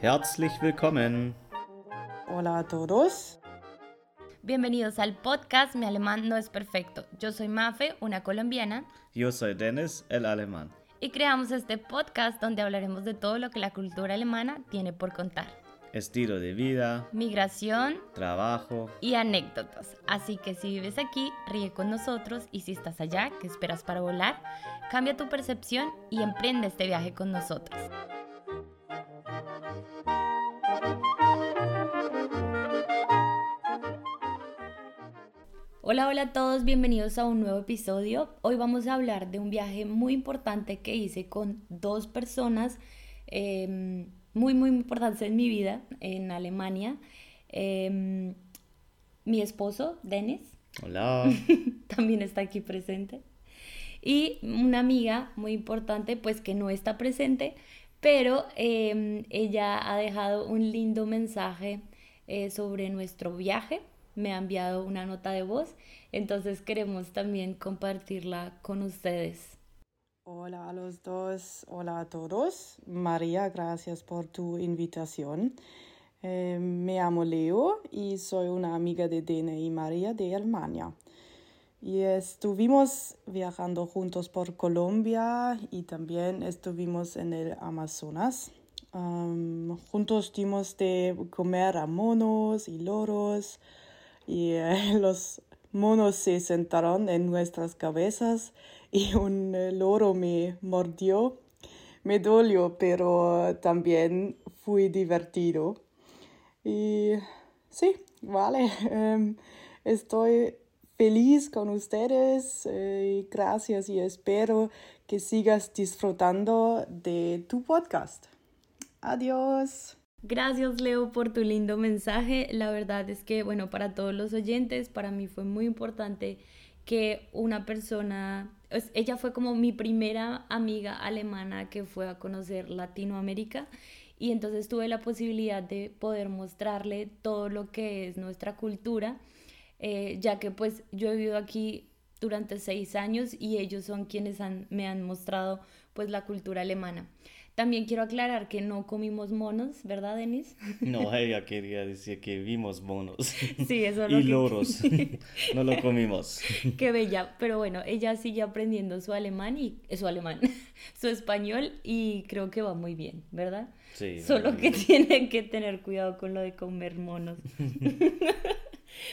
Herzlich willkommen. Hola a todos. Bienvenidos al podcast Mi alemán no es perfecto. Yo soy Mafe, una colombiana. Yo soy Dennis, el alemán. Y creamos este podcast donde hablaremos de todo lo que la cultura alemana tiene por contar. Estilo de vida, migración, trabajo y anécdotas. Así que si vives aquí, ríe con nosotros y si estás allá, ¿qué esperas para volar? Cambia tu percepción y emprende este viaje con nosotros. Hola, hola a todos, bienvenidos a un nuevo episodio. Hoy vamos a hablar de un viaje muy importante que hice con dos personas em, muy, muy importantes en mi vida en Alemania. Em, mi esposo, Dennis. Hola. también está aquí presente. Y una amiga muy importante, pues que no está presente, pero em, ella ha dejado un lindo mensaje eh, sobre nuestro viaje me ha enviado una nota de voz, entonces queremos también compartirla con ustedes. Hola a los dos, hola a todos. María, gracias por tu invitación. Eh, me llamo Leo y soy una amiga de Dene y María de Alemania. Y estuvimos viajando juntos por Colombia y también estuvimos en el Amazonas. juntos dimos de comer a monos y loros y eh, los monos se sentaron en nuestras cabezas y un eh, loro me mordió. Me dolió, pero también fui divertido. Y sí, vale, em, estoy feliz con ustedes eh, gracias y espero que sigas disfrutando de tu podcast. Adiós. Gracias Leo por tu lindo mensaje. La verdad es que, bueno, para todos los oyentes, para mí fue muy importante que una persona, ella fue como mi primera amiga alemana que fue a conocer Latinoamérica y entonces tuve la posibilidad de poder mostrarle todo lo que es nuestra cultura, eh, ya que pues yo he vivido aquí durante seis años y ellos son quienes me han mostrado pues la cultura alemana. También quiero aclarar que no comimos monos, ¿verdad, Denis? No, ella quería decir que vimos monos. Sí, eso lo Y loros. no lo comimos. Qué bella. Pero bueno, ella sigue aprendiendo su alemán y eh, su alemán, su español y creo que va muy bien, ¿verdad? Sí. Solo que tiene que tener cuidado con lo de comer monos.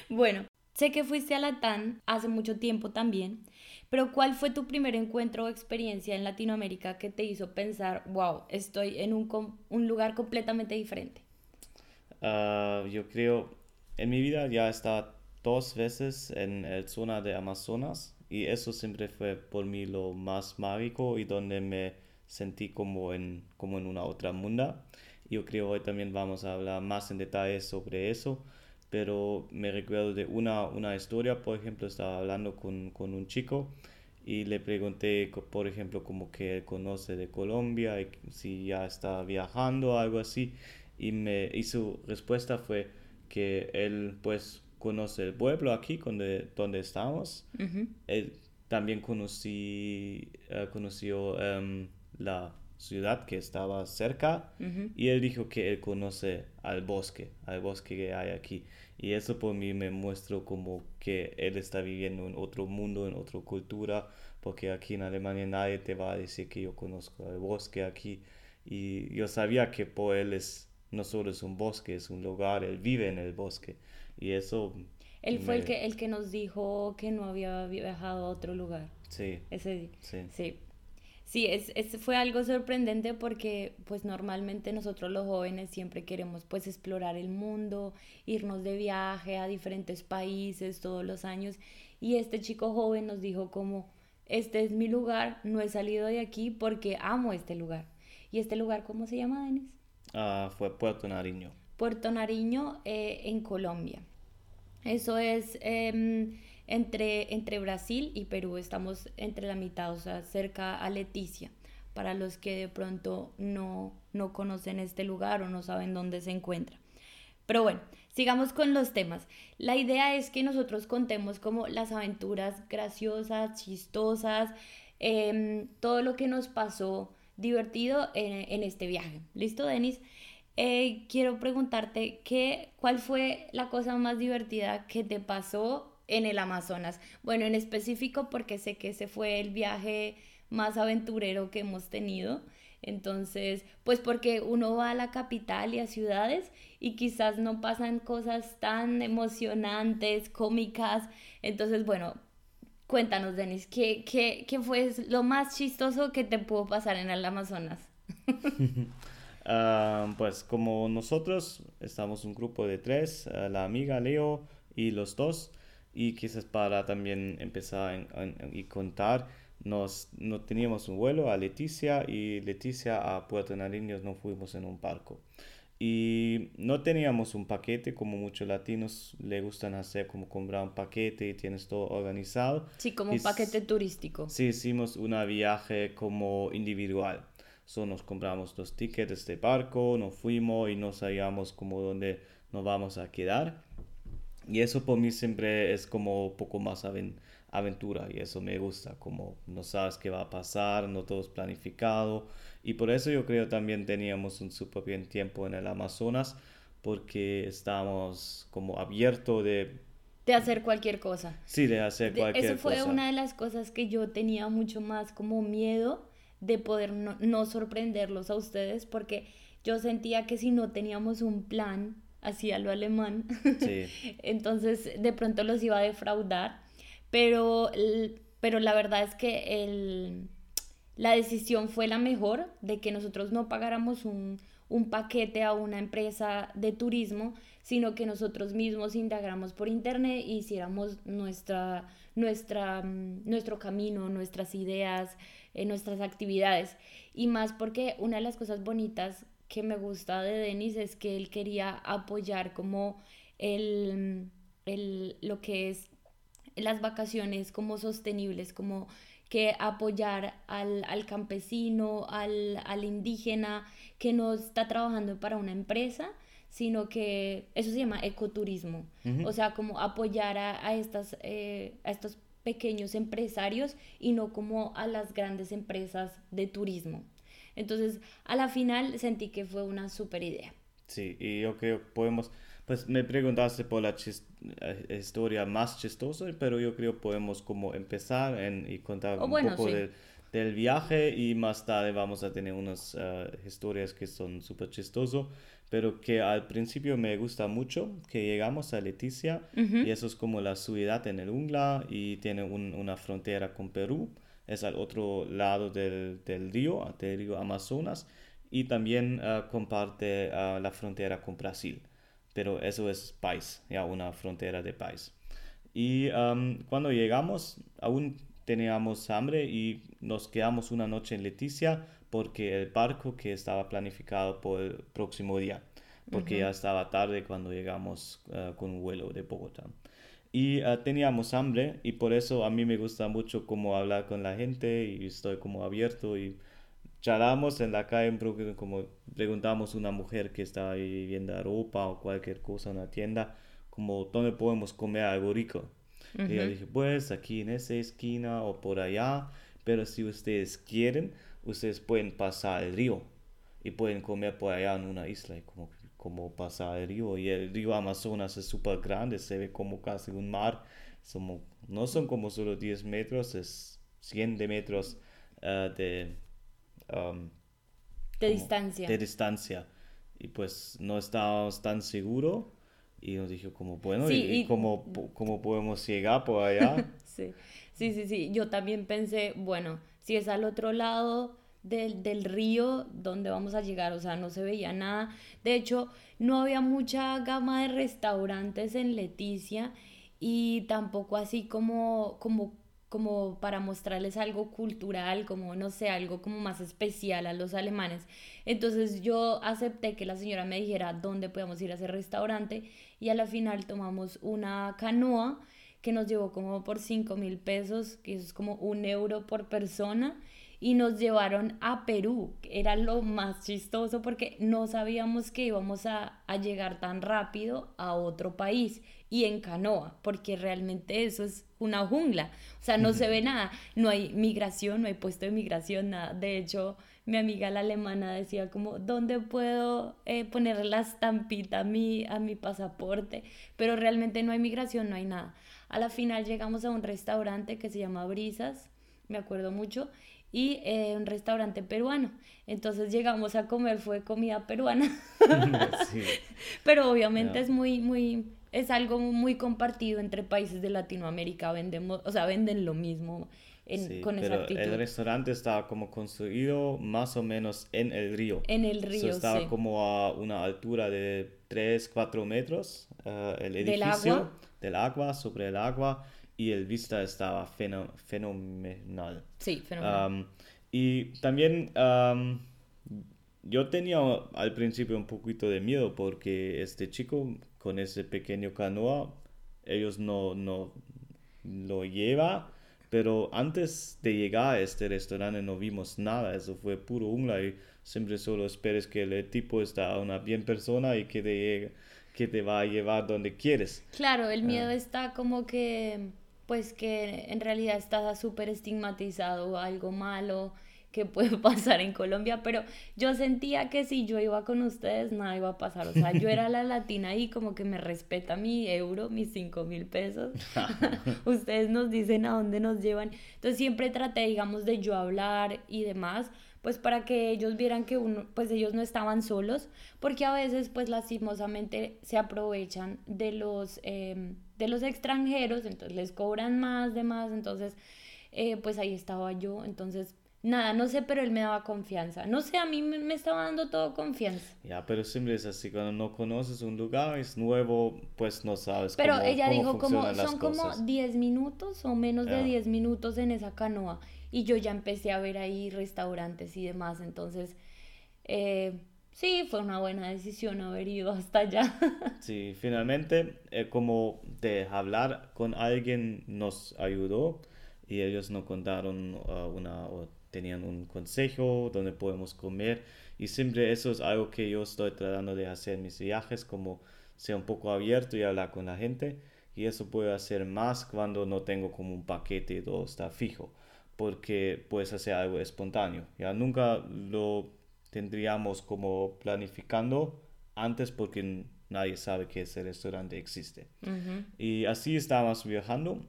bueno, sé que fuiste a Latán hace mucho tiempo también. Pero ¿cuál fue tu primer encuentro o experiencia en Latinoamérica que te hizo pensar, wow, estoy en un, un lugar completamente diferente? Ah, yo creo, en mi vida ya estaba dos veces en la zona de Amazonas y eso siempre fue por mí lo más mágico y donde me sentí como en, como en una otra munda. Yo creo hoy también vamos a hablar más en detalle sobre eso pero me recuerdo de una, una historia, por ejemplo, estaba hablando con, con un chico y le pregunté, por ejemplo, como que él conoce de Colombia y si ya está viajando o algo así, y, me, y su respuesta fue que él pues conoce el pueblo aquí donde, donde estamos. Él también conocí, uh, conoció um, la ciudad que estaba cerca y él dijo que él conoce al bosque, al bosque que hay aquí. Y eso por mí me muestra como que él está viviendo en otro mundo, en otra cultura, porque aquí en Alemania nadie te va a decir que yo conozco el bosque aquí. Y yo sabía que por él es, no solo es un bosque, es un lugar, él vive en el bosque. Y eso... Él fue el, que, el que nos dijo que no había viajado a otro lugar. Sí. Ese, sí. sí. Sí, es, es, fue algo sorprendente porque pues normalmente nosotros los jóvenes siempre queremos pues explorar el mundo, irnos de viaje a diferentes países todos los años y este chico joven nos dijo como este es mi lugar, no he salido de aquí porque amo este lugar. ¿Y este lugar cómo se llama, Denis? Ah, fue Puerto Nariño. Puerto Nariño eh, en Colombia. Eso es... Em, entre, entre Brasil y Perú. Estamos entre la mitad, o sea, cerca a Leticia, para los que de pronto no, no conocen este lugar o no saben dónde se encuentra. Pero bueno, sigamos con los temas. La idea es que nosotros contemos como las aventuras graciosas, chistosas, em, todo lo que nos pasó divertido en, este viaje. ¿Listo, Denis? Eh, quiero preguntarte ¿qué, cuál fue la cosa más divertida que te pasó en el Amazonas. Bueno, en específico porque sé que ese fue el viaje más aventurero que hemos tenido. Entonces, pues porque uno va a la capital y a ciudades y quizás no pasan cosas tan emocionantes, cómicas. Entonces, bueno, cuéntanos, Denis, ¿qué, qué, qué fue lo más chistoso que te pudo pasar en el Amazonas? Ah, pues como nosotros estamos un grupo de tres, ah, la amiga Leo y los dos, y quizás para también empezar y contar, nos, no teníamos un vuelo a Leticia y Leticia a Puerto Nariño nos fuimos en un barco. Y no teníamos un paquete como muchos latinos le gustan hacer, como comprar un paquete y tienes todo organizado. Sí, como un paquete turístico. Sí, hicimos un viaje como individual. So, nos compramos dos tickets de barco, nos fuimos y no sabíamos como dónde nos vamos a quedar. Y eso por mí siempre es como un poco más aventura y eso me gusta, como no sabes qué va a pasar, no todo es planificado. Y por eso yo creo también teníamos un súper bien tiempo en el Amazonas porque estábamos como abiertos de... De hacer cualquier cosa. Sí, de hacer cualquier cosa. Eso fue una de las cosas que yo tenía mucho más como miedo de poder no, no sorprenderlos a ustedes porque yo sentía que si no teníamos un plan hacía lo alemán. Entonces de pronto los iba a defraudar. Pero, pero la verdad es que el, la decisión fue la mejor de que nosotros no pagáramos un, un paquete a una empresa de turismo, sino que nosotros mismos indagáramos por internet e hiciéramos nuestra, nuestra, mm, nuestro camino, nuestras ideas, eh, nuestras actividades. Y más porque una de las cosas bonitas que me gusta de Denis es que él quería apoyar como el, el, lo que es las vacaciones como sostenibles, como que apoyar al, al campesino, al, al, indígena que no está trabajando para una empresa, sino que eso se llama ecoturismo. O sea, como apoyar a, a estas, eh, a estos pequeños empresarios y no como a las grandes empresas de turismo. Entonces, a la final sentí que fue una super idea. Sí, y yo creo que podemos, pues me preguntaste por la eh, historia más chistosa, pero yo creo que podemos como empezar en, y contar un poco del viaje y más tarde vamos a tener unas uh, historias que son súper chistosas, pero que al principio me gusta mucho, que llegamos a Leticia y eso es como la ciudad en el Ungla y tiene un, una frontera con Perú es al otro lado del, del río, del río Amazonas, y también ah, comparte ah, la frontera con Brasil. Pero eso es país, ya una frontera de país. Y cuando llegamos, aún teníamos hambre y nos quedamos una noche en Leticia porque el barco que estaba planificado por el próximo día, porque ya estaba tarde cuando llegamos ah, con un vuelo de Bogotá y ah, teníamos hambre y por eso a mí me gusta mucho como hablar con la gente y estoy como abierto y charlamos en la calle en Brooklyn como preguntamos a una mujer que está ahí viendo ropa o cualquier cosa en la tienda como dónde podemos comer algo rico y ella dije pues aquí en esa esquina o por allá pero si ustedes quieren ustedes pueden pasar el río y pueden comer por allá en una isla y como como pasa el río y el río Amazonas es súper grande, se ve como casi un mar, Somos, no son como solo 10 metros, es 100 de metros uh, de, um, de distancia. De distancia. Y pues no estábamos tan seguros y nos dijo como, bueno, ¿y, cómo, cómo, podemos llegar por allá? sí, sí, sí, sí, yo también pensé, bueno, si es al otro lado del, del, río donde vamos a llegar, o sea, no se veía nada. De hecho, no había mucha gama de restaurantes en Leticia y tampoco así como, como, como para mostrarles algo cultural, como, no sé, algo como más especial a los alemanes. Entonces yo acepté que la señora me dijera dónde podíamos ir a ese restaurante y a la final tomamos una canoa que nos llevó como por 5 mil pesos, que es como un euro por persona, y nos llevaron a Perú, era lo más chistoso porque no sabíamos que íbamos a, a llegar tan rápido a otro país y en canoa, porque realmente eso es una jungla, o sea, no se ve nada, no hay migración, no hay puesto de migración, nada, de hecho mi amiga la alemana decía como, ¿dónde puedo eh, poner la estampita a mi, a mi pasaporte? Pero realmente no hay migración, no hay nada. A la final llegamos a un restaurante que se llama Brisas, me acuerdo mucho, y eh, un restaurante peruano. Entonces llegamos a comer, fue comida peruana. Pero obviamente es muy, muy, es algo muy compartido entre países de Latinoamérica, vendemos, o sea, venden lo mismo sí, pero El restaurante estaba como construido más o menos en el río. En el río, Estaba como a una altura de 3, 4 metros eh, el edificio. ¿Del agua? sobre el agua. Y el vista estaba fenomenal. Sí, fenomenal. y también yo tenía al principio un poquito de miedo porque este chico con ese pequeño canoa, ellos no, no lo lleva pero antes de llegar a este restaurante no vimos nada, eso fue puro jungla y siempre solo esperes que el tipo está una bien persona y que te, que te va a llevar donde quieres. Claro, el miedo ah. está como que, pues que en realidad está súper estigmatizado, algo malo, que puede pasar en Colombia, pero yo sentía que si yo iba con ustedes nada iba a pasar, o sea, yo era la latina y como que me respeta mi euro, mis cinco mil pesos, ustedes nos dicen a dónde nos llevan, entonces siempre traté, digamos, de yo hablar y demás, pues para que ellos vieran que uno, pues ellos no estaban solos, porque a veces pues lastimosamente se aprovechan de los, em, de los extranjeros, entonces les cobran más de más, entonces eh, pues ahí estaba yo, entonces nada, no sé, pero él me daba confianza. No sé, a mí me, estaba dando todo confianza. Ya, pero siempre es así, cuando no conoces un lugar, es nuevo, pues no sabes pero cómo Pero ella dijo como, son como 10 minutos o menos de 10 minutos en esa canoa. Y yo ya empecé a ver ahí restaurantes y demás, entonces... Eh, sí, fue una buena decisión haber ido hasta allá. sí, finalmente, eh, como de hablar con alguien nos ayudó y ellos nos contaron uh, una tenían un consejo donde podemos comer. Y siempre eso es algo que yo estoy tratando de hacer en mis viajes, como ser un poco abierto y hablar con la gente. Y eso puedo hacer más cuando no tengo como un paquete y todo está fijo porque puedes hacer algo espontáneo. Ya nunca lo tendríamos como planificando antes porque nadie sabe que ese restaurante existe. Y así estábamos viajando.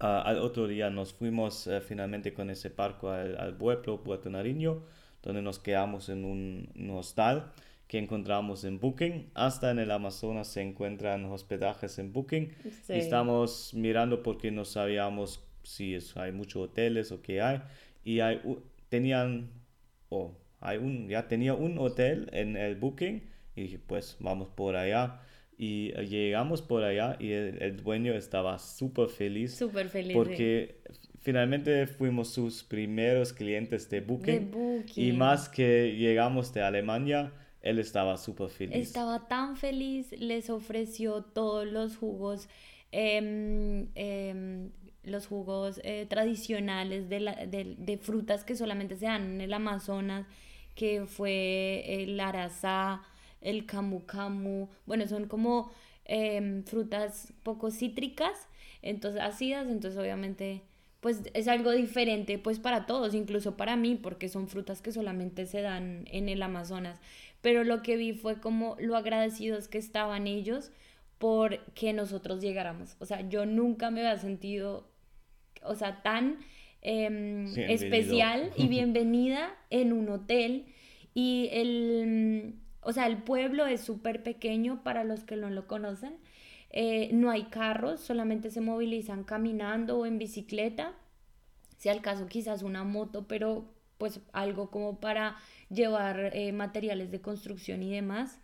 Ah, al otro día nos fuimos eh, finalmente con ese barco al, pueblo Puerto Nariño, donde nos quedamos en un, hostal que encontramos en Booking. Hasta en el Amazonas se encuentran hospedajes en Booking. Y estamos mirando porque no sabíamos si hay muchos hoteles o qué hay. Y hay, tenían, o hay un, ya tenía un hotel en el Booking. Y dije, pues vamos por allá. Y eh, llegamos por allá y el, dueño estaba súper feliz. Súper feliz. Porque finalmente fuimos sus primeros clientes de Booking, Y más que llegamos de Alemania, él estaba súper feliz. Estaba tan feliz, les ofreció todos los jugos, em, los jugos eh, tradicionales de, la, de, de, frutas que solamente se dan en el Amazonas, que fue el arazá el camu camu, bueno, son como em, frutas poco cítricas, entonces ácidas, entonces obviamente pues es algo diferente pues para todos, incluso para mí, porque son frutas que solamente se dan en el Amazonas. Pero lo que vi fue como lo agradecidos que estaban ellos por que nosotros llegáramos. O sea, yo nunca me había sentido, o sea, tan em, especial y bienvenida en un hotel. Y el, o sea, el pueblo es súper pequeño para los que no lo conocen. Eh, no hay carros, solamente se movilizan caminando o en bicicleta. Si al caso quizás una moto, pero pues algo como para llevar eh, materiales de construcción y demás.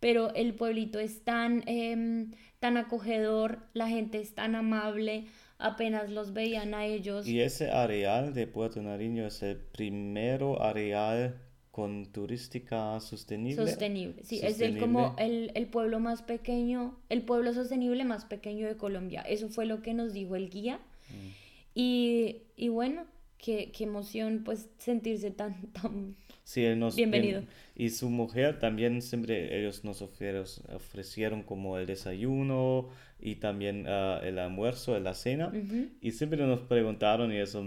Pero el pueblito es tan, em, tan acogedor, la gente es tan amable, apenas los veían a ellos. Y ese areal de Puerto Nariño es el primero areal con turística sostenible. Sostenible, sí, es el, como el, el, pueblo más pequeño, el pueblo sostenible más pequeño de Colombia. Eso fue lo que nos dijo el guía. Mm. Y, y, bueno, qué, qué, emoción pues sentirse tan, tan sí, nos, bienvenido. y su mujer también siempre, ellos nos ofrecieron, como el desayuno y también uh, el almuerzo, la cena. Y siempre nos preguntaron, y eso,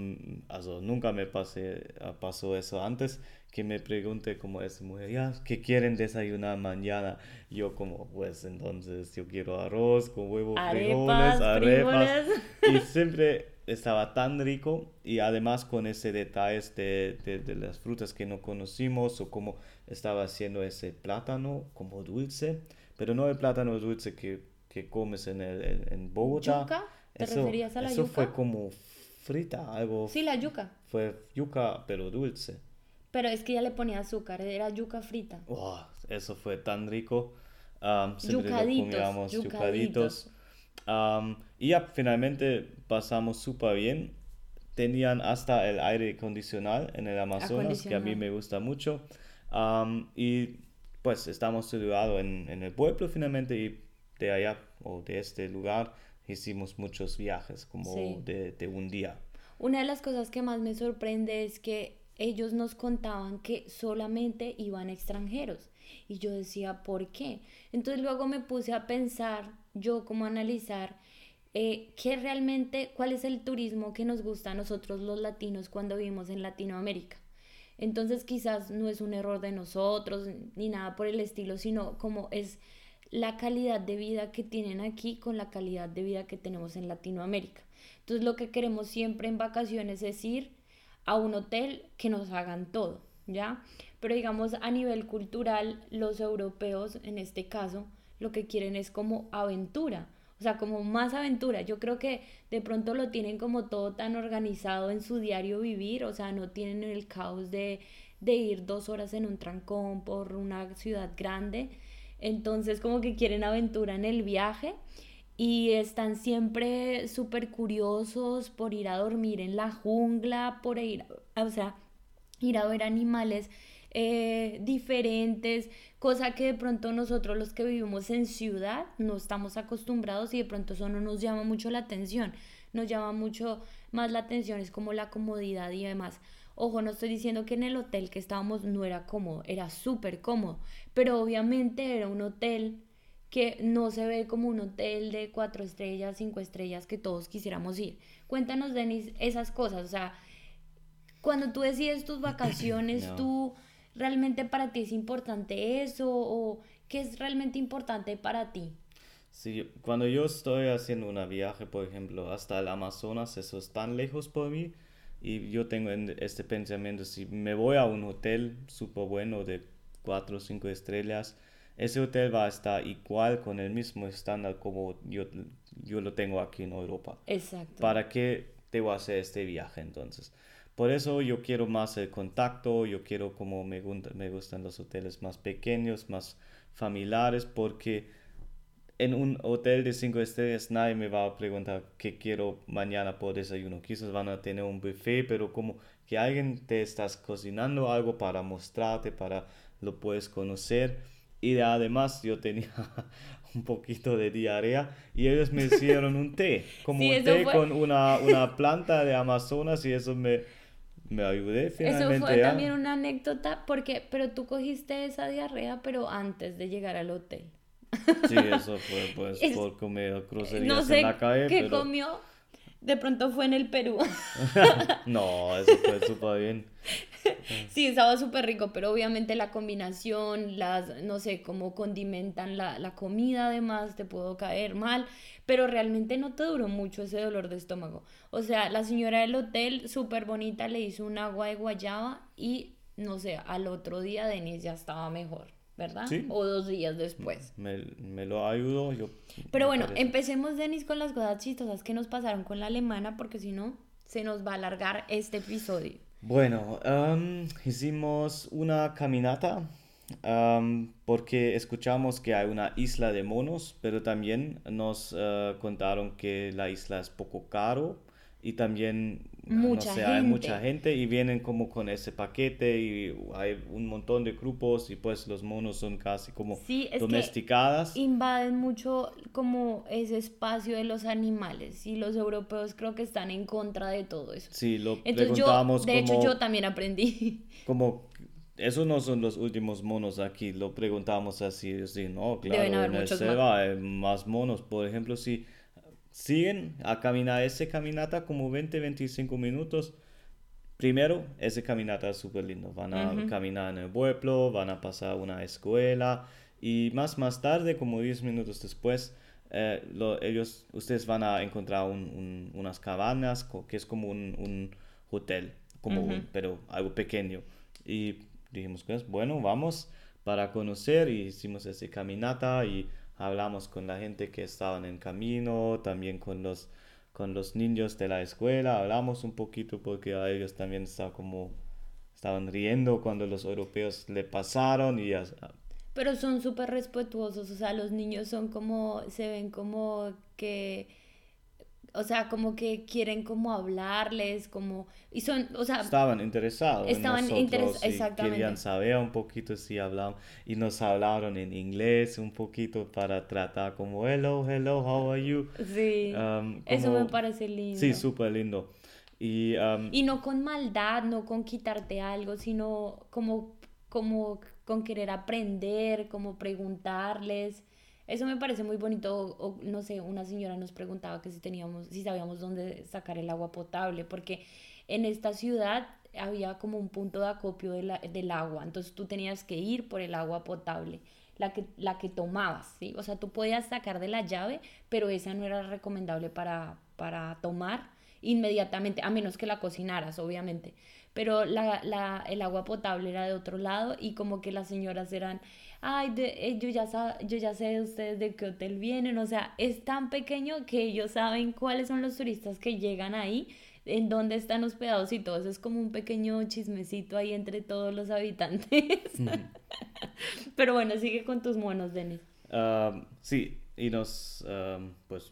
eso nunca me pasé, uh, pasó eso antes, que me pregunte como esa mujer, ya, ¿qué quieren desayunar mañana? Yo como, pues entonces yo quiero arroz con huevos, frijoles, arepas. Y siempre estaba tan rico y además con ese detalle de, de, de, las frutas que no conocimos o como estaba haciendo ese plátano como dulce, pero no el plátano dulce que, que comes en, el, en, Bogotá. ¿Yuca? ¿Te referías a la eso fue como frita, algo. Sí, la yuca. Fue yuca, pero dulce. Pero es que ya le ponía azúcar, era yuca frita. eso fue tan rico. Um, yucaditos, yucaditos. Um, y ya finalmente pasamos súper bien. Tenían hasta el aire acondicionado en el Amazonas, que a mí me gusta mucho. Um, y pues estamos situados en, en, el pueblo finalmente y de allá o de este lugar hicimos muchos viajes como de, de un día. Una de las cosas que más me sorprende es que ellos nos contaban que solamente iban extranjeros. Y yo decía, ¿por qué? Entonces luego me puse a pensar, yo como analizar, eh, qué realmente, cuál es el turismo que nos gusta a nosotros los latinos cuando vivimos en Latinoamérica. Entonces quizás no es un error de nosotros ni nada por el estilo, sino como es la calidad de vida que tienen aquí con la calidad de vida que tenemos en Latinoamérica. Entonces lo que queremos siempre en vacaciones es ir a un hotel que nos hagan todo, ¿ya? Pero digamos a nivel cultural, los europeos en este caso lo que quieren es como aventura, o sea, como más aventura. Yo creo que de pronto lo tienen como todo tan organizado en su diario vivir, o sea, no tienen el caos de, de ir dos horas en un trancón por una ciudad grande. Entonces como que quieren aventura en el viaje y están siempre súper curiosos por ir a dormir en la jungla, por ir, o sea, ir a ver animales eh, diferentes, cosa que de pronto nosotros los que vivimos en ciudad no estamos acostumbrados y de pronto eso no nos llama mucho la atención, nos llama mucho más la atención, es como la comodidad y demás. Ojo, no estoy diciendo que en el hotel que estábamos no era cómodo, era súper cómodo, pero obviamente era un hotel que no se ve como un hotel de cuatro estrellas, cinco estrellas que todos quisiéramos ir. Cuéntanos, Denis, esas cosas. O sea, cuando tú decides tus vacaciones, ¿tú realmente para ti es importante eso? ¿O qué es realmente importante para ti? Sí, cuando yo estoy haciendo un viaje, por ejemplo, hasta el Amazonas, eso es tan lejos por mí. Y yo tengo este pensamiento, si me voy a un hotel súper bueno de cuatro o cinco estrellas, ese hotel va a estar igual con el mismo estándar como yo, yo lo tengo aquí en Europa. Exacto. ¿Para qué debo hacer este viaje entonces? Por eso yo quiero más el contacto, yo quiero como me, me gustan los hoteles más pequeños, más familiares, porque en un hotel de cinco estrellas nadie me va a preguntar qué quiero mañana por desayuno. Quizás van a tener un buffet, pero como que alguien te estás cocinando algo para mostrarte, para lo puedes conocer y además yo tenía un poquito de diarrea y ellos me hicieron un té, como un té con una, una, planta de Amazonas y eso me, me ayudé finalmente. Eso fue también una anécdota porque, pero tú cogiste esa diarrea pero antes de llegar al hotel. Sí, eso fue pues por comer crucerías en la calle. ¿Qué comió? De pronto fue en el Perú. no, eso fue súper bien. Sí, estaba súper rico, pero obviamente la combinación, las, no sé, cómo condimentan la, la comida además, te puedo caer mal, pero realmente no te duró mucho ese dolor de estómago. O sea, la señora del hotel, súper bonita, le hizo un agua de guayaba y, no sé, al otro día Denise ya estaba mejor. ¿Verdad? Sí. O dos días después. Me, me lo ayudó yo. Pero bueno, empecemos, Denis, con las cosas chistosas que nos pasaron con la alemana, porque si no, se nos va a alargar este episodio. Bueno, hicimos una caminata porque escuchamos que hay una isla de monos, pero también nos uh, contaron que la isla es poco caro y también mucha no sé, hay mucha gente y vienen como con ese paquete y hay un montón de grupos y pues los monos son casi como sí, es domesticadas. Que invaden mucho como ese espacio de los animales y los europeos creo que están en contra de todo eso. Sí, lo Entonces yo, de hecho yo también aprendí. Como esos no son los últimos monos aquí, lo preguntamos así, así no, claro, en el selva hay más monos, por ejemplo, si siguen a caminar esa caminata como 20, 25 minutos. Primero, esa caminata es súper lindo. Van a caminar en el pueblo, van a pasar una escuela y más más tarde, como 10 minutos después, eh, ellos, ustedes van a encontrar unas cabanas que es como un, hotel, como pero algo pequeño. Y dijimos, pues, bueno, vamos para conocer y hicimos esa caminata y hablamos con la gente que estaban en camino, también con los, con los niños de la escuela, hablamos un poquito porque a ellos también como, estaban riendo cuando los europeos le pasaron y... Pero son súper respetuosos, o sea, los niños son como, se ven como que o sea, como que quieren como hablarles, como, y son, o sea... Estaban interesados estaban interesados, exactamente. Querían saber un poquito si hablaban, y nos hablaron en inglés un poquito para tratar como, hello, hello, how are you? Sí, um, eso me parece lindo. Sí, súper lindo. Y, um, y no con maldad, no con quitarte algo, sino como, como con querer aprender, como preguntarles. Eso me parece muy bonito. O, no sé, una señora nos preguntaba que si teníamos, si sabíamos dónde sacar el agua potable, porque en esta ciudad había como un punto de acopio del agua. Entonces tú tenías que ir por el agua potable, la que, la que tomabas, ¿sí? O sea, tú podías sacar de la llave, pero esa no era recomendable para, para tomar inmediatamente, a menos que la cocinaras, obviamente. Pero la, la, el agua potable era de otro lado y como que las señoras eran ay, eh, yo, ya yo ya sé ustedes de qué hotel vienen, o sea, es tan pequeño que ellos saben cuáles son los turistas que llegan ahí, en dónde están hospedados y todo eso es como un pequeño chismecito ahí entre todos los habitantes. Pero bueno, sigue con tus monos, Denis. sí, y nos, pues,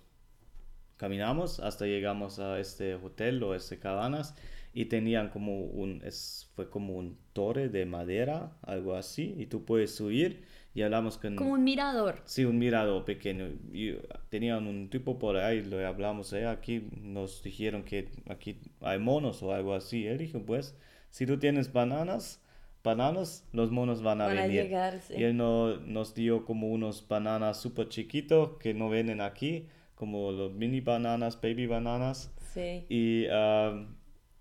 caminamos hasta llegamos a este hotel o este cabanas y tenían como un, es, fue como un torre de madera, algo así, y tú puedes subir y hablamos con... Como un mirador. Sí, un mirador pequeño. Y tenían un tipo por ahí, lo hablamos, eh, aquí nos dijeron que aquí hay monos o algo así. Él dijo, pues, si tú tienes bananas, bananas, los monos van a venir. Y él no, nos dio como unos bananas súper chiquitos que no vienen aquí, como los mini bananas, baby bananas. Sí. Y... Uh,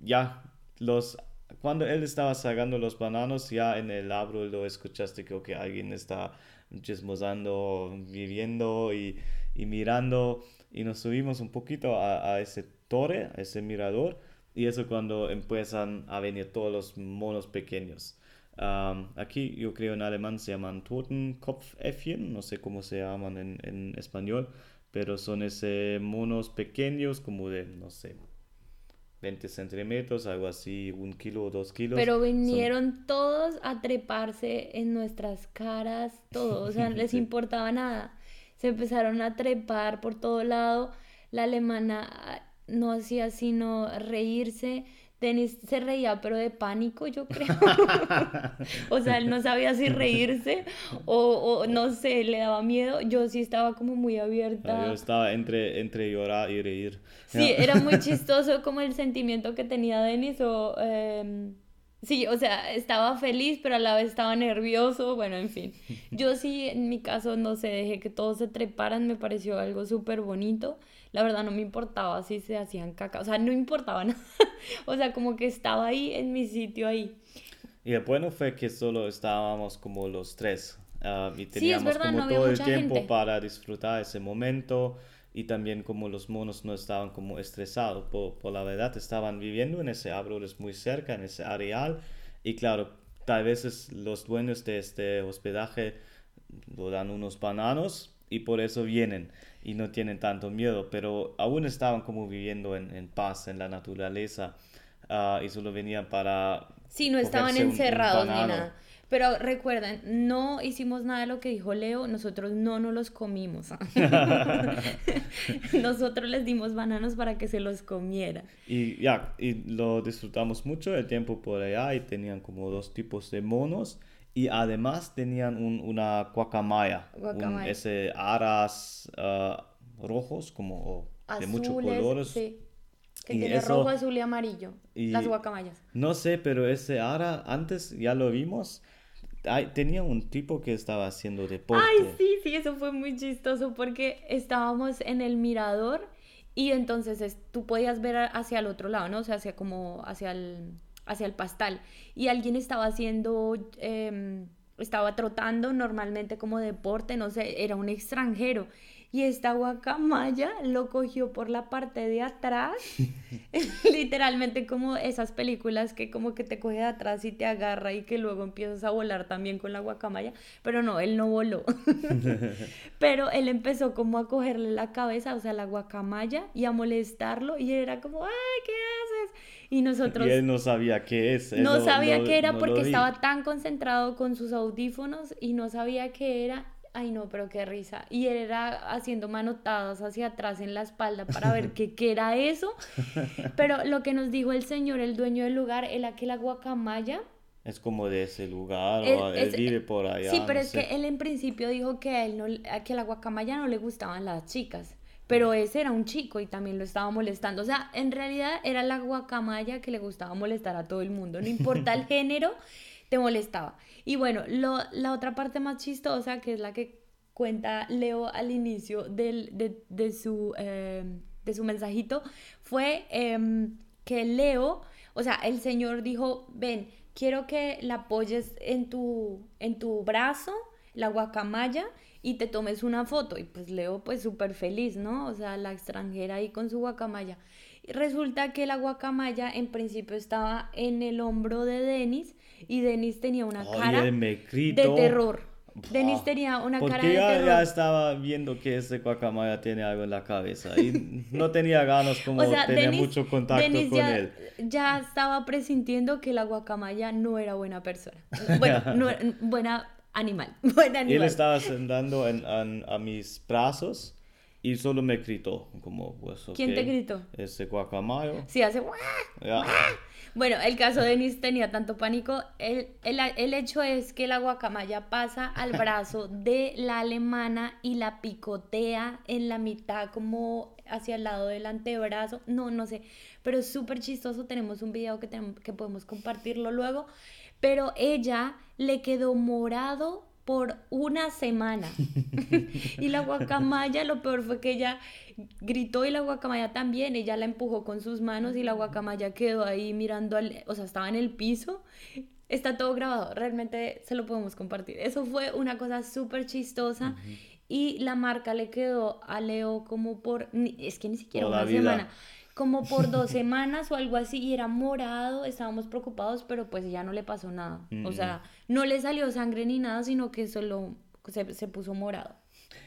ya los cuando él estaba sacando los bananos, ya en el árbol lo escuchaste, creo que alguien está chismosando, viviendo y, y, mirando. Y nos subimos un poquito a, a, ese torre, a ese mirador. Y eso cuando empiezan a venir todos los monos pequeños. aquí yo creo en alemán se llaman Totenkopfäffchen, no sé cómo se llaman en, en español, pero son esos monos pequeños como de, no sé, 20 centímetros, algo así, un kilo o dos kilos. Pero vinieron todos a treparse en nuestras caras, todos, o sea, les importaba nada. Se empezaron a trepar por todo lado. La alemana ah, no hacía sino reírse Denis se reía, pero de pánico, yo creo. o sea, él no sabía si reírse o, no sé, le daba miedo. Yo sí estaba como muy abierta. Yo estaba entre, entre llorar y reír. Sí, era muy chistoso como el sentimiento que tenía Denis o... Em, sí, o sea, estaba feliz, pero a la vez estaba nervioso, bueno, en fin. Yo sí, en mi caso, no sé, dejé que todos se treparan, me pareció algo súper bonito la verdad no me importaba si se hacían caca, o sea, no importaba nada, o sea, como que estaba ahí en mi sitio ahí. Y el bueno fue que solo estábamos como los tres ah, y teníamos como todo el tiempo para disfrutar ese momento y también como los monos no estaban como estresados, por, por la verdad estaban viviendo en ese árbol muy cerca, en ese areal y claro, tal vez los dueños de este hospedaje lo dan unos bananos y por eso vienen y no tienen tanto miedo, pero aún estaban como viviendo en, en paz, en la naturaleza. ah, y solo venían para... Sí, no estaban encerrados ni nada. Pero recuerden, no hicimos nada de lo que dijo Leo, nosotros no nos los comimos. nosotros les dimos bananos para que se los comiera. Y ya, y lo disfrutamos mucho el tiempo por allá y tenían como dos tipos de monos y además tenían un, una guacamaya, ese aras ah, rojos como de muchos colores. Sí. Que tiene rojo, azul y amarillo. las guacamayas. No sé, pero ese ara antes ya lo vimos tenía un tipo que estaba haciendo deporte. Ay, sí, sí, eso fue muy chistoso porque estábamos en el mirador y entonces tú podías ver hacia el otro lado, ¿no? O sea, hacia como hacia el, hacia el pastal. Y alguien estaba haciendo, em, estaba trotando normalmente como deporte, no sé, era un extranjero y esta guacamaya lo cogió por la parte de atrás, literalmente como esas películas que como que te coge de atrás y te agarra y que luego empiezas a volar también con la guacamaya, pero no, él no voló, pero él empezó como a cogerle la cabeza, o sea, la guacamaya y a molestarlo y era como, ay, ¿qué haces? Y nosotros... Y él no sabía qué es. No, sabía qué era porque estaba tan concentrado con sus audífonos y no sabía qué era Ay, no, pero qué risa. Y él era haciendo manotadas hacia atrás en la espalda para ver qué, qué era eso. Pero lo que nos dijo el señor, el dueño del lugar, era que la guacamaya es como de ese lugar o él vive por allá. Sí, pero es que él en principio dijo que a él no, que a la guacamaya no le gustaban las chicas. Pero ese era un chico y también lo estaba molestando. O sea, en realidad era la guacamaya que le gustaba molestar a todo el mundo. No importa el género, te molestaba. Y bueno, lo, la otra parte más chistosa, que es la que cuenta Leo al inicio del, de, de, su, em, de su mensajito, fue em, que Leo, o sea, el Señor dijo, ven, quiero que la apoyes en tu, en tu brazo, la guacamaya, y te tomes una foto. Y pues Leo pues súper feliz, ¿no? O sea, la extranjera ahí con su guacamaya. Y resulta que la guacamaya en principio estaba en el hombro de Denis y Denis tenía una cara de terror. Denis tenía una cara de ya, terror. ya estaba viendo que ese guacamaya tiene algo en la cabeza y no tenía ganas como o tenía mucho contacto con él. Ya estaba presintiendo que la guacamaya no era buena persona. Bueno, no, buena animal. Buena animal. Y él estaba sentando en, a mis brazos y solo me gritó como pues, ¿Quién te gritó? Ese guacamayo. Sí, hace bueno, el caso de Denis tenía tanto pánico. El, el, hecho es que la guacamaya pasa al brazo de la alemana y la picotea en la mitad, como hacia el lado del antebrazo. No, no sé. Pero es súper chistoso. Tenemos un video que, que podemos compartirlo luego. Pero ella le quedó morado por una semana. y la guacamaya, lo peor fue que ella gritó y la guacamaya también, ella la empujó con sus manos y la guacamaya quedó ahí mirando, al, o sea, estaba en el piso. Está todo grabado, realmente se lo podemos compartir. Eso fue una cosa súper chistosa y la marca le quedó a Leo como por, es que ni siquiera una semana como por dos semanas o algo así y era morado, estábamos preocupados, pero pues ya no le pasó nada. O sea, no le salió sangre ni nada, sino que solo se, se puso morado.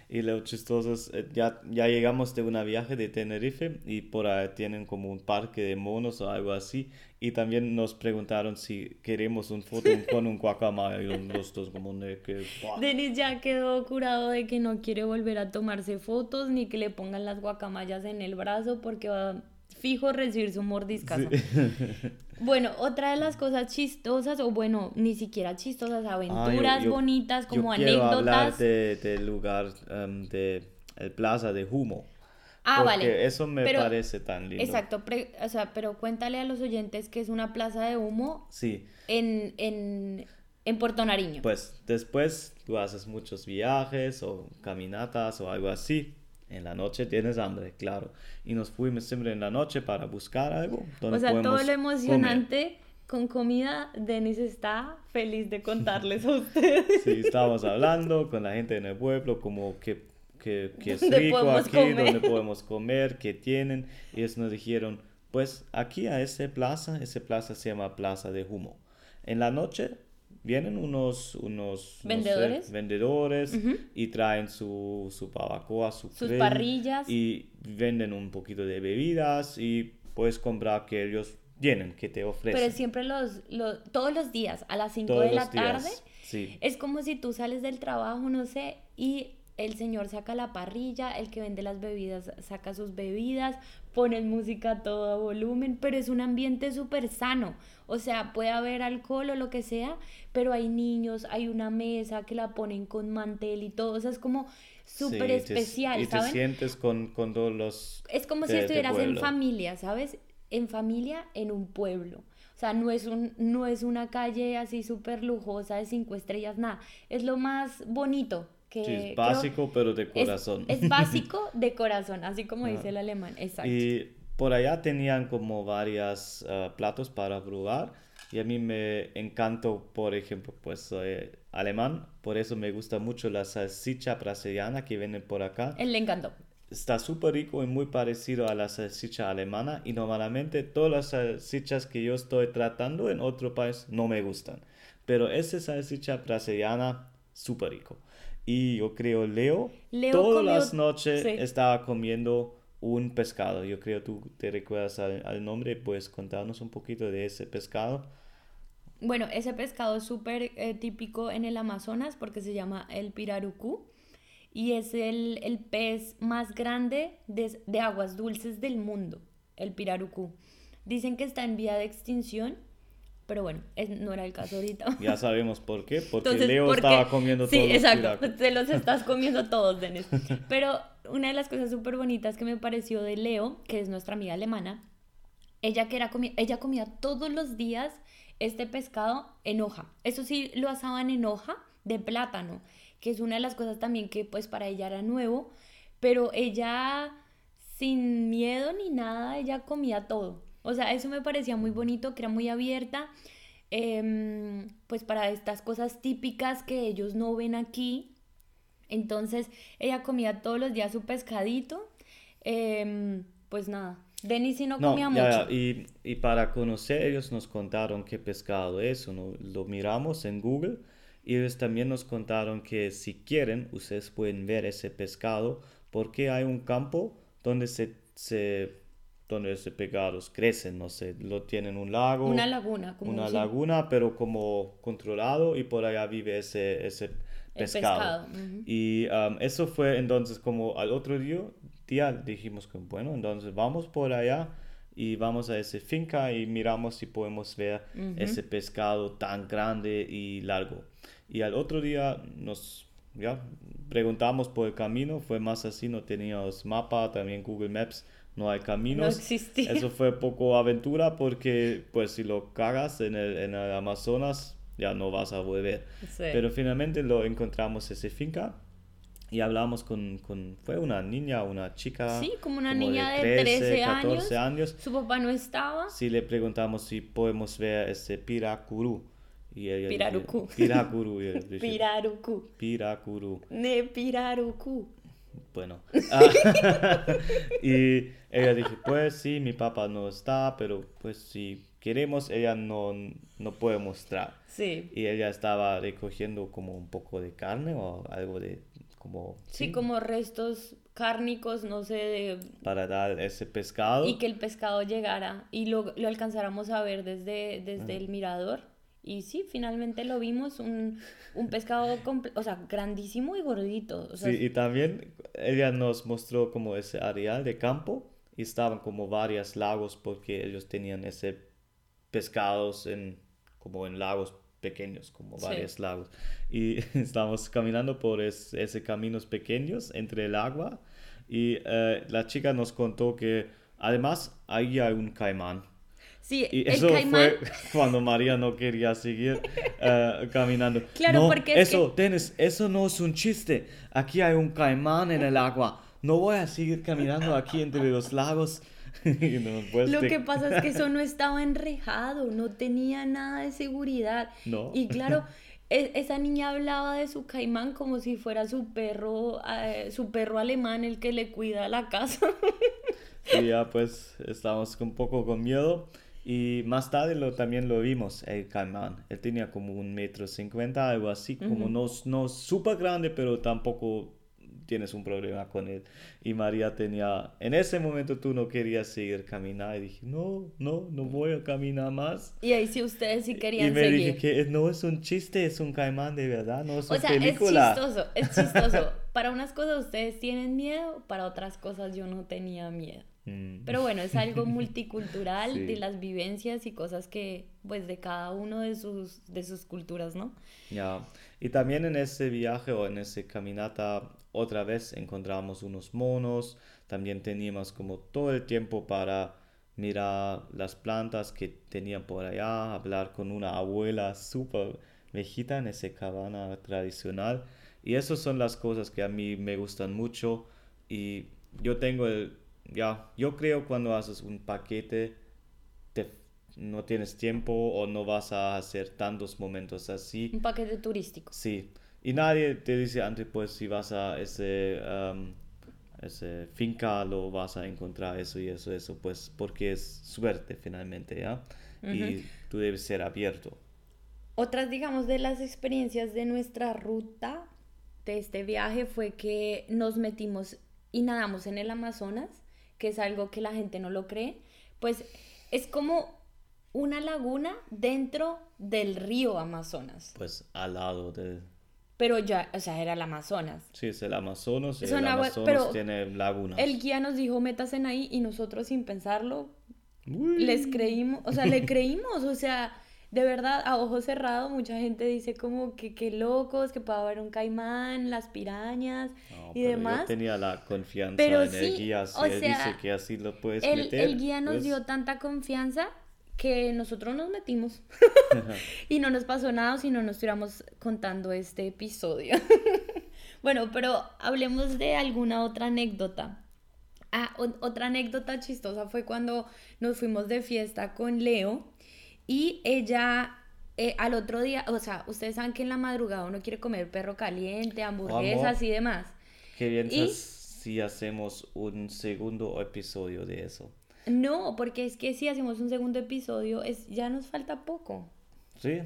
Y lo chistoso es, eh, ya, ya llegamos de una viaje de Tenerife y por ahí tienen como un parque de monos o algo así. Y también nos preguntaron si queremos un foto con un guacamaya y los dos como de que... Denis ya quedó curado de que no quiere volver a tomarse fotos ni que le pongan las guacamayas en el brazo porque va fijo recibir su mordiscazo. Bueno, otra de las cosas chistosas, o bueno, ni siquiera chistosas, aventuras bonitas, como yo quiero anécdotas. del de lugar um, de el Plaza de Humo. Ah, vale. Eso me parece tan lindo. Exacto, o sea, pero cuéntale a los oyentes que es una plaza de humo sí. en, en, en Puerto Nariño. Pues después tú haces muchos viajes o caminatas o algo así en la noche tienes hambre, claro. Y nos fuimos siempre en la noche para buscar algo. o sea, todo lo emocionante con comida, Denis está feliz de contarles a ustedes. Sí, estábamos hablando con la gente en el pueblo, como que, que, que es rico aquí, donde podemos comer, qué tienen. Y ellos nos dijeron, pues aquí a ese plaza, ese plaza se llama Plaza de Humo. En la noche vienen unos, unos vendedores, vendedores y traen su, su su sus parrillas y venden un poquito de bebidas y puedes comprar que ellos tienen, que te ofrecen. Pero siempre los, los todos los días, a las 5 de la tarde. Sí. Es como si tú sales del trabajo, no sé, y el señor saca la parrilla, el que vende las bebidas saca sus bebidas, pone música a todo volumen, pero es un ambiente súper sano. O sea, puede haber alcohol o lo que sea, pero hay niños, hay una mesa que la ponen con mantel y todo. O sea, es como súper especial, y te sientes con, con, todos los... Es como si estuvieras en familia, ¿sabes? En familia, en un pueblo. O sea, no es, un, no es una calle así súper lujosa de cinco estrellas, nada. Es lo más bonito que sí, es básico, pero de corazón. Es, básico de corazón, así como dice el alemán, exacto. Y por allá tenían como varios ah, platos para probar y a mí me encantó, por ejemplo, pues soy alemán, por eso me gusta mucho la salchicha brasiliana que viene por acá. Él le encantó. Está súper rico y muy parecido a la salchicha alemana y normalmente todas las salchichas que yo estoy tratando en otro país no me gustan. Pero esa salchicha brasiliana, súper rico. Y yo creo Leo, todas las noches estaba comiendo un pescado. Yo creo tú te recuerdas al, nombre, puedes contarnos un poquito de ese pescado. Bueno, ese pescado es súper eh, típico en el Amazonas porque se llama el pirarucú y es el, el pez más grande de, de, aguas dulces del mundo, el pirarucú. Dicen que está en vía de extinción pero bueno, no era el caso ahorita. Ya sabemos por qué, porque Leo estaba comiendo todos sí, exacto, te los estás comiendo todos, Denis. Pero una de las cosas súper bonitas que me pareció de Leo, que es nuestra amiga alemana, ella, que era ella comía todos los días este pescado en hoja. Eso sí, lo asaban en hoja de plátano, que es una de las cosas también que pues para ella era nuevo, pero ella sin miedo ni nada, ella comía todo. O sea, eso me parecía muy bonito, que era muy abierta, em, pues para estas cosas típicas que ellos no ven aquí. Entonces, ella comía todos los días su pescadito. Em, pues nada, Denis sí no, comía mucho. Y, y, para conocer, ellos nos contaron qué pescado es, ¿no? lo miramos en Google y ellos también nos contaron que si quieren, ustedes pueden ver ese pescado porque hay un campo donde se, se donde ese pegados crecen, no sé, lo tienen un lago. Una laguna. Como una laguna, pero como controlado y por allá vive ese, ese pescado. Y um, eso fue entonces como al otro día, día dijimos que bueno, entonces vamos por allá y vamos a esa finca y miramos si podemos ver ese pescado tan grande y largo. Y al otro día nos ya preguntamos por el camino, fue más así, no teníamos mapa, también Google Maps no hay caminos. No existía. Eso fue poco aventura porque pues si lo cagas en el, en el Amazonas ya no vas a volver. Pero finalmente lo encontramos ese finca y hablamos con, con, fue una niña, una chica. Sí, como una niña de 13, 14 años. Su papá no estaba. Sí, le preguntamos si podemos ver ese piracuru. Y ella Pirarucu. piracuru. Pirarucu. Piracuru. Ne pirarucu. Bueno. Ah, y ella dijo, pues sí, mi papá no está, pero pues si queremos, ella no, no puede mostrar. Sí. Y ella estaba recogiendo como un poco de carne o algo de como... Sí, como restos cárnicos, no sé, de... Para dar ese pescado. Y que el pescado llegara y lo, lo alcanzáramos a ver desde, desde el mirador. Y sí, finalmente lo vimos, un, un pescado, o sea, grandísimo y gordito. sí, y también ella nos mostró como ese areal de campo y estaban como varios lagos porque ellos tenían ese pescados en, como en lagos pequeños, como varios lagos. Y estábamos caminando por ese, ese caminos pequeños entre el agua y eh, la chica nos contó que además ahí hay un caimán Sí, y eso fue cuando María no quería seguir eh, caminando. Claro, no, porque eso, Dennis, eso no es un chiste. Aquí hay un caimán en el agua. No voy a seguir caminando aquí entre los lagos. Lo que pasa es que eso no estaba enrejado, no tenía nada de seguridad. No. Y claro, e, esa niña hablaba de su caimán como si fuera su perro, eh, su perro alemán el que le cuida la casa. y ya pues estábamos un poco con miedo. Y más tarde lo, también lo vimos, el caimán. Él tenía como un metro cincuenta, algo así, como no, no súper grande, pero tampoco tienes un problema con él. Y María tenía, en ese momento tú no querías seguir caminar y dije, no, no, no voy a caminar más. Y ahí sí ustedes sí querían Y me seguir. dije que no es un chiste, es un caimán de verdad, no es O una sea, película. es chistoso, es chistoso. Para unas cosas ustedes tienen miedo, para otras cosas yo no tenía miedo. Mm. Pero bueno, es algo multicultural Sí. de las vivencias y cosas que, pues, de cada uno de sus, de sus culturas, ¿no? Ya, y también en ese viaje o en ese caminata otra vez encontramos unos monos, también teníamos como todo el tiempo para mirar las plantas que tenían por allá, hablar con una abuela súper viejita en esa cabana tradicional. Y esas son las cosas que a mí me gustan mucho y yo tengo el, ya, yo creo cuando haces un paquete te, no tienes tiempo o no vas a hacer tantos momentos así. Un paquete turístico. Sí, y nadie te dice antes, pues si vas a ese, um, ese finca, lo vas a encontrar eso y eso, eso, pues porque es suerte finalmente, ¿ya? Y tú debes ser abierto. Otras, digamos, de las experiencias de nuestra ruta de este viaje fue que nos metimos y nadamos en el Amazonas, que es algo que la gente no lo cree. Pues es como una laguna dentro del río Amazonas. Pues al lado del... Pero ya, o sea, era el Amazonas. Sí, es el Amazonas, Son el agua- Amazonas pero tiene lagunas. El guía nos dijo, métase en ahí y nosotros sin pensarlo Uy. les creímos, o sea, le creímos, o sea, de verdad, a ojo cerrado, mucha gente dice como que qué locos, que puede haber un caimán, las pirañas No, y pero demás. Yo tenía la confianza Pero en el guía, o él sea, dice que así lo puedes El, meter. el guía nos pues, dio tanta confianza que nosotros nos metimos y no nos pasó nada si no nos estuviéramos contando este episodio. bueno, pero hablemos de alguna otra anécdota. Ah, otra anécdota chistosa fue cuando nos fuimos de fiesta con Leo y ella eh, al otro día, o sea, ustedes saben que en la madrugada uno quiere comer perro caliente, hamburguesas y demás. ¿Qué Y- piensas si hacemos un segundo episodio de eso? No, porque es que si hacemos un segundo episodio, es, ya nos falta poco. ¿Sí?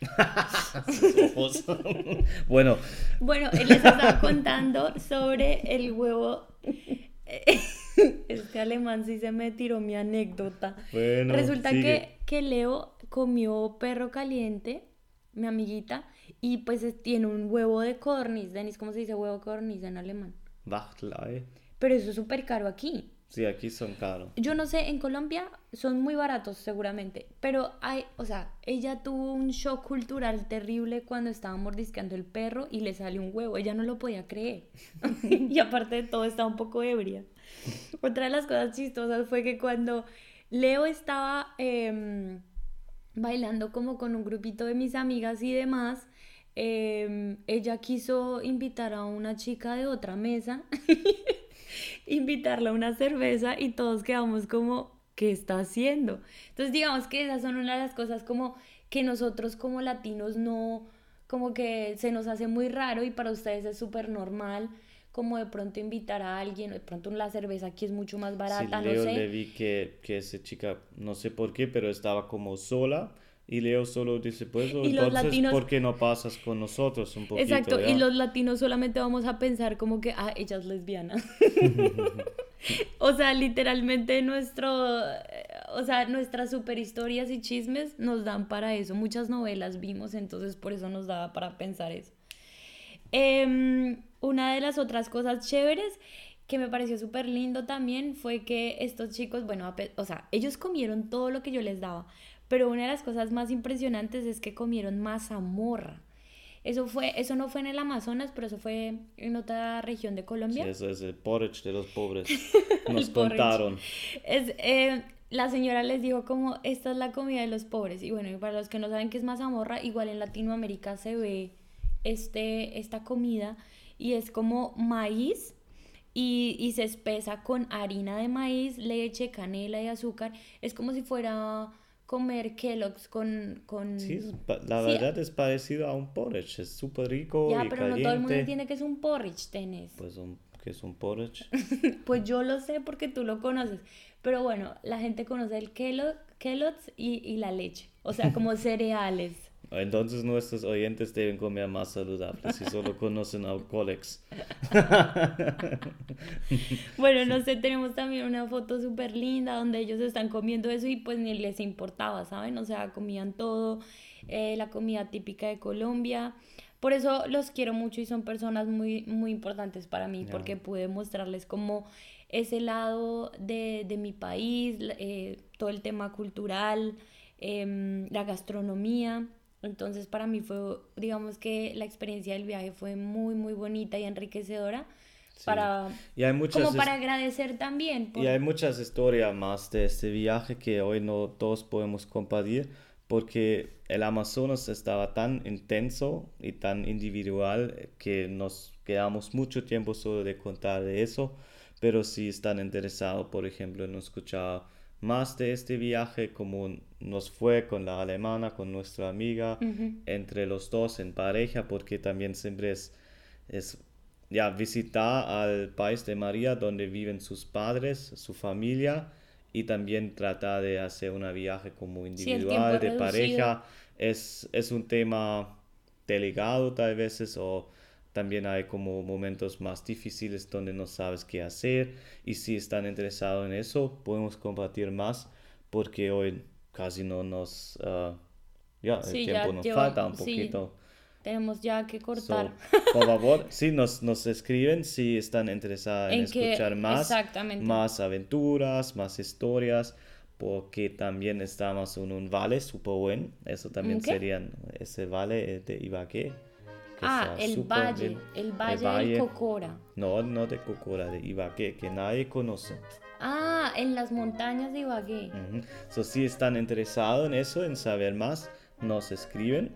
Bueno, Bueno, él les estaba contando sobre el huevo. Este alemán sí se me tiró mi anécdota. bueno. Resulta que, que Leo comió perro caliente, mi amiguita, y pues es- tiene un huevo de codorniz. Denis, ¿cómo se dice huevo de codorniz en alemán? Wachtelei. Pero eso es súper caro aquí. Sí, aquí son caros. Yo no sé, en Colombia son muy baratos seguramente, pero hay, o sea, ella tuvo un shock cultural terrible cuando estaba mordisqueando el perro y le salió un huevo, ella no lo podía creer. y aparte de todo estaba un poco ebria. Otra de las cosas chistosas fue que cuando Leo estaba em, bailando como con un grupito de mis amigas y demás, em, ella quiso invitar a una chica de otra mesa invitarla a una cerveza y todos quedamos como, ¿qué está haciendo? Entonces digamos que esas son una de las cosas como que nosotros como latinos no, como que se nos hace muy raro y para ustedes es súper normal como de pronto invitar a alguien, de pronto la cerveza aquí es mucho más Sí, barata, Leo no sé. le vi que, que esa chica, no sé por qué, pero estaba como sola. Y Leo solo dice, pues, Y entonces, latinos- ¿por qué no pasas con nosotros un poquito? Exacto, ya? y los latinos solamente vamos a pensar como que, ah, ella es lesbiana. o sea, literalmente nuestro, eh, o sea, nuestras super historias y chismes nos dan para eso. Muchas novelas vimos, entonces por eso nos daba para pensar eso. Em, una de las otras cosas chéveres que me pareció súper lindo también fue que estos chicos, bueno, o sea, ellos comieron todo lo que yo les daba, pero una de las cosas más impresionantes es que comieron mazamorra. Eso fue, eso no fue en el Amazonas, pero eso fue en otra región de Sí, Colombia. eso es el porridge de los pobres. Nos contaron. Es, eh, la señora les dijo como, esta es la comida de los pobres. Y bueno, y para los que no saben qué es mazamorra, igual en Latinoamérica se ve este, esta comida y es como maíz y, y se espesa con harina de maíz, leche, canela y azúcar. Es como si fuera comer Kellogg's con... con... Sí, la Sí. verdad es parecido a un porridge. Es súper rico ya, y pero caliente. no todo el mundo entiende que es un porridge, tenés. Pues un, que es un porridge. Pues yo lo sé porque tú lo conoces. Pero bueno, la gente conoce el Kellogg- Kellogg's y, y la leche. O sea, como cereales. Entonces nuestros oyentes deben comer más saludable si solo conocen alcohólicos. bueno, no sé, tenemos también una foto súper linda donde ellos están comiendo eso y pues ni les importaba, ¿saben? O sea, comían todo, eh, la comida típica de Colombia. Por eso los quiero mucho y son personas muy, muy importantes para mí, porque pude mostrarles como ese lado de, de mi país, eh, todo el tema cultural, em, la gastronomía. Entonces para mí fue, digamos que la experiencia del viaje fue muy, muy bonita y enriquecedora. Para, y hay muchas como para agradecer también. Y hay muchas historias más de este viaje que hoy no todos podemos compartir porque el Amazonas estaba tan intenso y tan individual que nos quedamos mucho tiempo solo de contar de eso, pero si están interesados, por ejemplo, en escuchar más de este viaje, como nos fue con la alemana, con nuestra amiga, entre los dos en pareja, porque también siempre es, es ya visitar al país de María, donde viven sus padres, su familia, y también tratar de hacer un viaje como individual, de pareja. Es, es un tema delicado tal vez, o también hay como momentos más difíciles donde no sabes qué hacer y si están interesados en eso podemos compartir más porque hoy casi no nos... Uh, ya, el tiempo nos falta un poquito. tenemos ya que cortar. por favor, sí, nos, nos escriben si están interesados en, escuchar más, más aventuras, más historias, porque también estamos en un vale súper bueno. Eso también sería ese vale de Ibagué ah, el valle, el valle, del Cocora. No, no de Cocora, de Ibagué, que nadie conoce. Ah, en las montañas de Ibagué. si están interesados en eso, en saber más, nos escriben.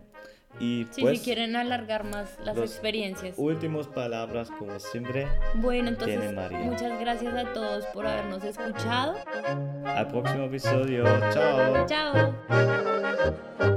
Y sí, pues, si quieren alargar más las experiencias. Últimas palabras, como siempre. Bueno, entonces, muchas gracias a todos por habernos escuchado. Al próximo episodio. Chao. Chao.